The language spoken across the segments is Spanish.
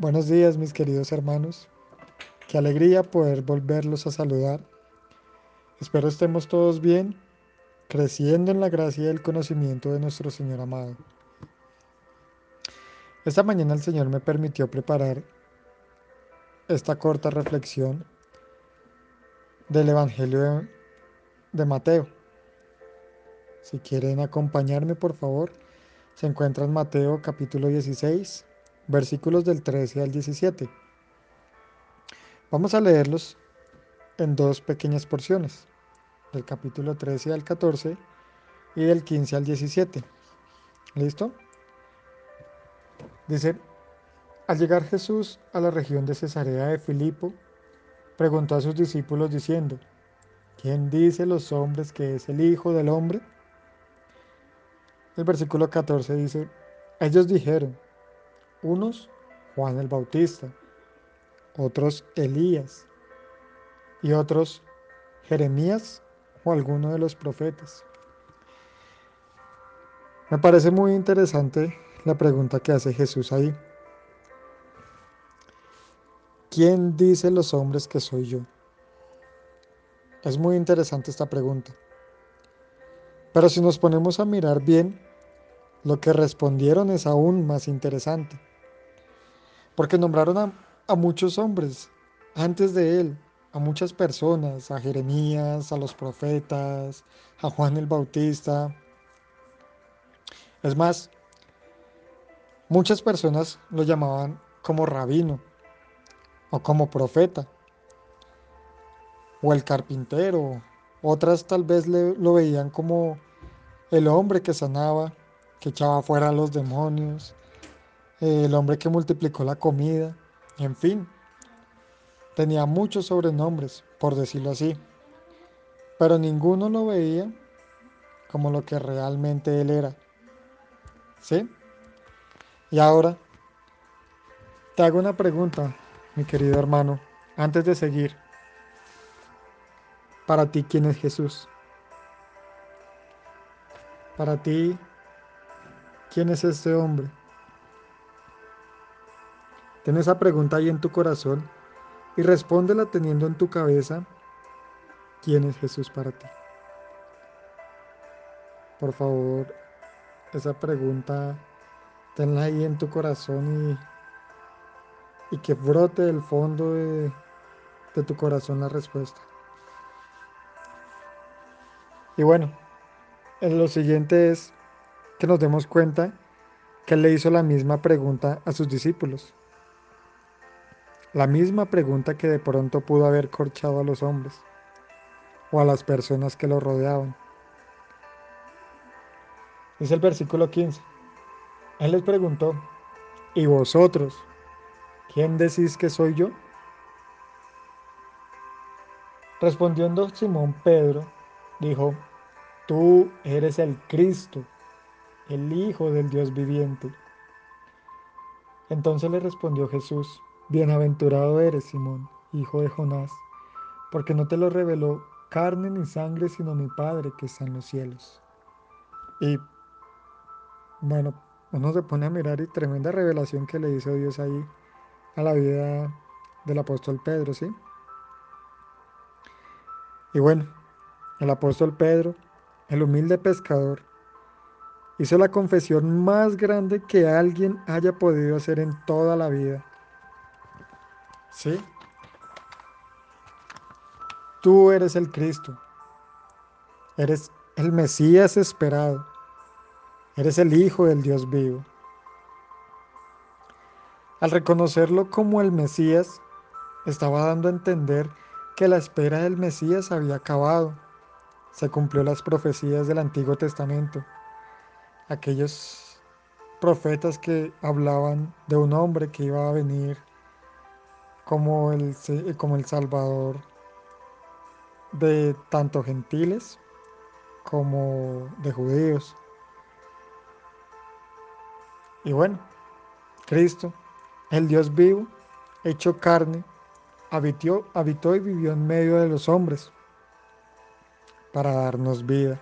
Buenos días mis queridos hermanos. Qué alegría poder volverlos a saludar. Espero estemos todos bien, creciendo en la gracia y el conocimiento de nuestro Señor amado. Esta mañana el Señor me permitió preparar esta corta reflexión del Evangelio de Mateo. Si quieren acompañarme, por favor, se encuentra en Mateo capítulo 16, versículos del 13 al 17. Vamos a leerlos en dos pequeñas porciones, del capítulo 13 al 14 y del 15 al 17. ¿Listo? Dice, al llegar Jesús a la región de Cesarea de Filipo, preguntó a sus discípulos diciendo, ¿quién dice los hombres que es el Hijo del Hombre? El versículo 14 dice, ellos dijeron, unos Juan el Bautista, otros Elías y otros Jeremías o alguno de los profetas. Me parece muy interesante la pregunta que hace Jesús ahí. ¿Quién dice los hombres que soy yo? Es muy interesante esta pregunta. Pero si nos ponemos a mirar bien, lo que respondieron es aún más interesante porque nombraron a, muchos hombres antes de él, a muchas personas, a Jeremías, a los profetas, a Juan el Bautista. Es más, muchas personas lo llamaban como rabino o como profeta o el carpintero. Otras tal vez lo veían como el hombre que sanaba, que echaba fuera a los demonios, el hombre que multiplicó la comida, en fin. Tenía muchos sobrenombres, por decirlo así, pero ninguno lo veía como lo que realmente él era. ¿Sí? Y ahora, te hago una pregunta, mi querido hermano, antes de seguir. Para ti, ¿quién es Jesús? Para ti, ¿quién es este hombre? Ten esa pregunta ahí en tu corazón y respóndela teniendo en tu cabeza quién es Jesús para ti. Por favor, esa pregunta tenla ahí en tu corazón y, que brote del fondo de, de tu corazón la respuesta. Y bueno, lo siguiente es que nos demos cuenta que le hizo la misma pregunta a sus discípulos. La misma pregunta que de pronto pudo haber corchado a los hombres o a las personas que lo rodeaban. Es el versículo 15. Él les preguntó, ¿y vosotros? ¿Quién decís que soy yo? Respondiendo Simón Pedro, dijo, Tú eres el Cristo, el Hijo del Dios viviente. Entonces le respondió Jesús, Bienaventurado eres, Simón, hijo de Jonás, porque no te lo reveló carne ni sangre, sino mi Padre que está en los cielos. Y bueno, uno se pone a mirar y tremenda revelación que le hizo Dios ahí a la vida del apóstol Pedro, ¿sí? Y bueno, el apóstol Pedro, el humilde pescador, hizo la confesión más grande que alguien haya podido hacer en toda la vida. ¿Sí? Tú eres el Cristo. Eres el Mesías esperado. Eres el Hijo del Dios vivo. Al reconocerlo como el Mesías, estaba dando a entender que la espera del Mesías había acabado. Se cumplió las profecías del Antiguo Testamento. Aquellos profetas que hablaban de un hombre que iba a venir como el, como el Salvador de tanto gentiles como de judíos. Y bueno, Cristo, el Dios vivo, hecho carne, habitó, habitó y vivió en medio de los hombres para darnos vida.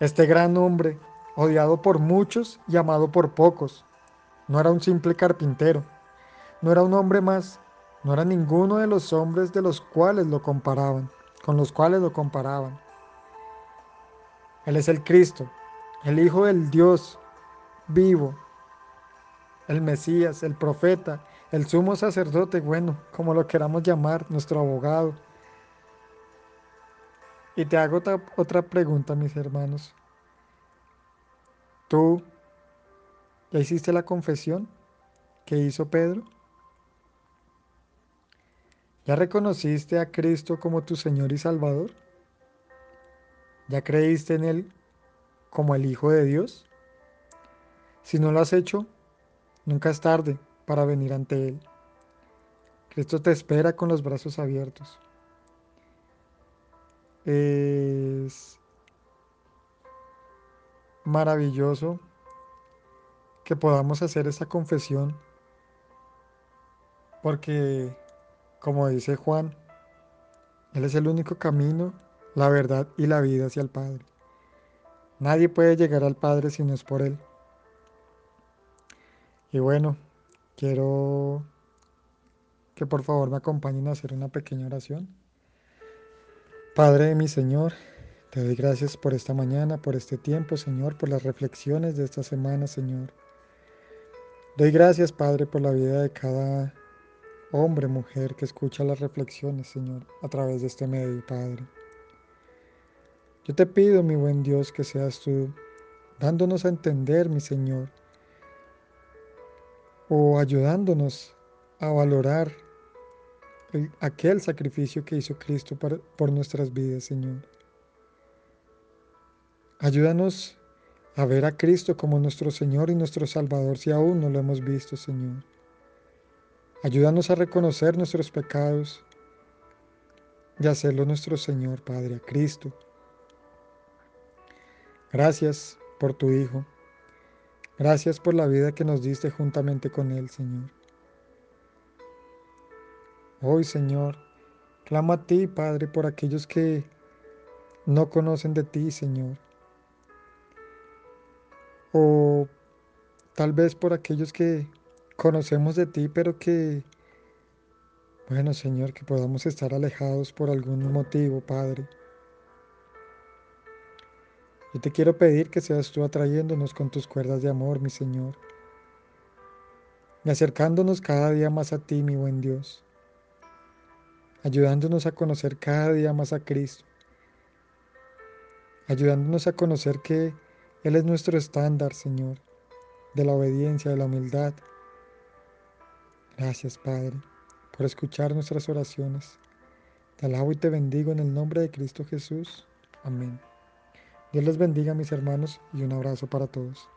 Este gran hombre, odiado por muchos y amado por pocos, no era un simple carpintero no era un hombre más, no era ninguno de los hombres de los cuales lo comparaban, con los cuales lo comparaban. Él es el Cristo, el Hijo del Dios vivo, el Mesías, el profeta, el sumo sacerdote, bueno, como lo queramos llamar, nuestro abogado. Y te hago otra, pregunta, mis hermanos. ¿Tú ya hiciste la confesión que hizo Pedro? ¿Ya reconociste a Cristo como tu Señor y Salvador? ¿Ya creíste en Él como el Hijo de Dios? Si no lo has hecho, nunca es tarde para venir ante Él. Cristo te espera con los brazos abiertos. Es maravilloso que podamos hacer esta confesión porque, como dice Juan, Él es el único camino, la verdad y la vida hacia el Padre. Nadie puede llegar al Padre si no es por Él. Y bueno, quiero que por favor me acompañen a hacer una pequeña oración. Padre de mi Señor, te doy gracias por esta mañana, por este tiempo, Señor, por las reflexiones de esta semana, Señor. Doy gracias, Padre, por la vida de cada hombre, mujer que escucha las reflexiones, Señor, a través de este medio, Padre. Yo te pido, mi buen Dios, que seas tú dándonos a entender, mi Señor, o ayudándonos a valorar aquel sacrificio que hizo Cristo por nuestras vidas, Señor. Ayúdanos a ver a Cristo como nuestro Señor y nuestro Salvador si aún no lo hemos visto, Señor. Ayúdanos a reconocer nuestros pecados y hacerlo nuestro Señor, Padre, a Cristo. Gracias por tu Hijo. Gracias por la vida que nos diste juntamente con Él, Señor. Hoy, Señor, clamo a ti, Padre, por aquellos que no conocen de ti, Señor. O tal vez por aquellos que conocemos de ti, pero que, bueno, Señor, que podamos estar alejados por algún motivo, Padre. Yo te quiero pedir que seas tú atrayéndonos con tus cuerdas de amor, mi Señor, y acercándonos cada día más a ti, mi buen Dios ayudándonos a conocer cada día más a Cristo, ayudándonos a conocer que Él es nuestro estándar, Señor, de la obediencia, de la humildad. Gracias, Padre, por escuchar nuestras oraciones. Te alabo y te bendigo en el nombre de Cristo Jesús. Amén. Dios les bendiga, mis hermanos, y un abrazo para todos.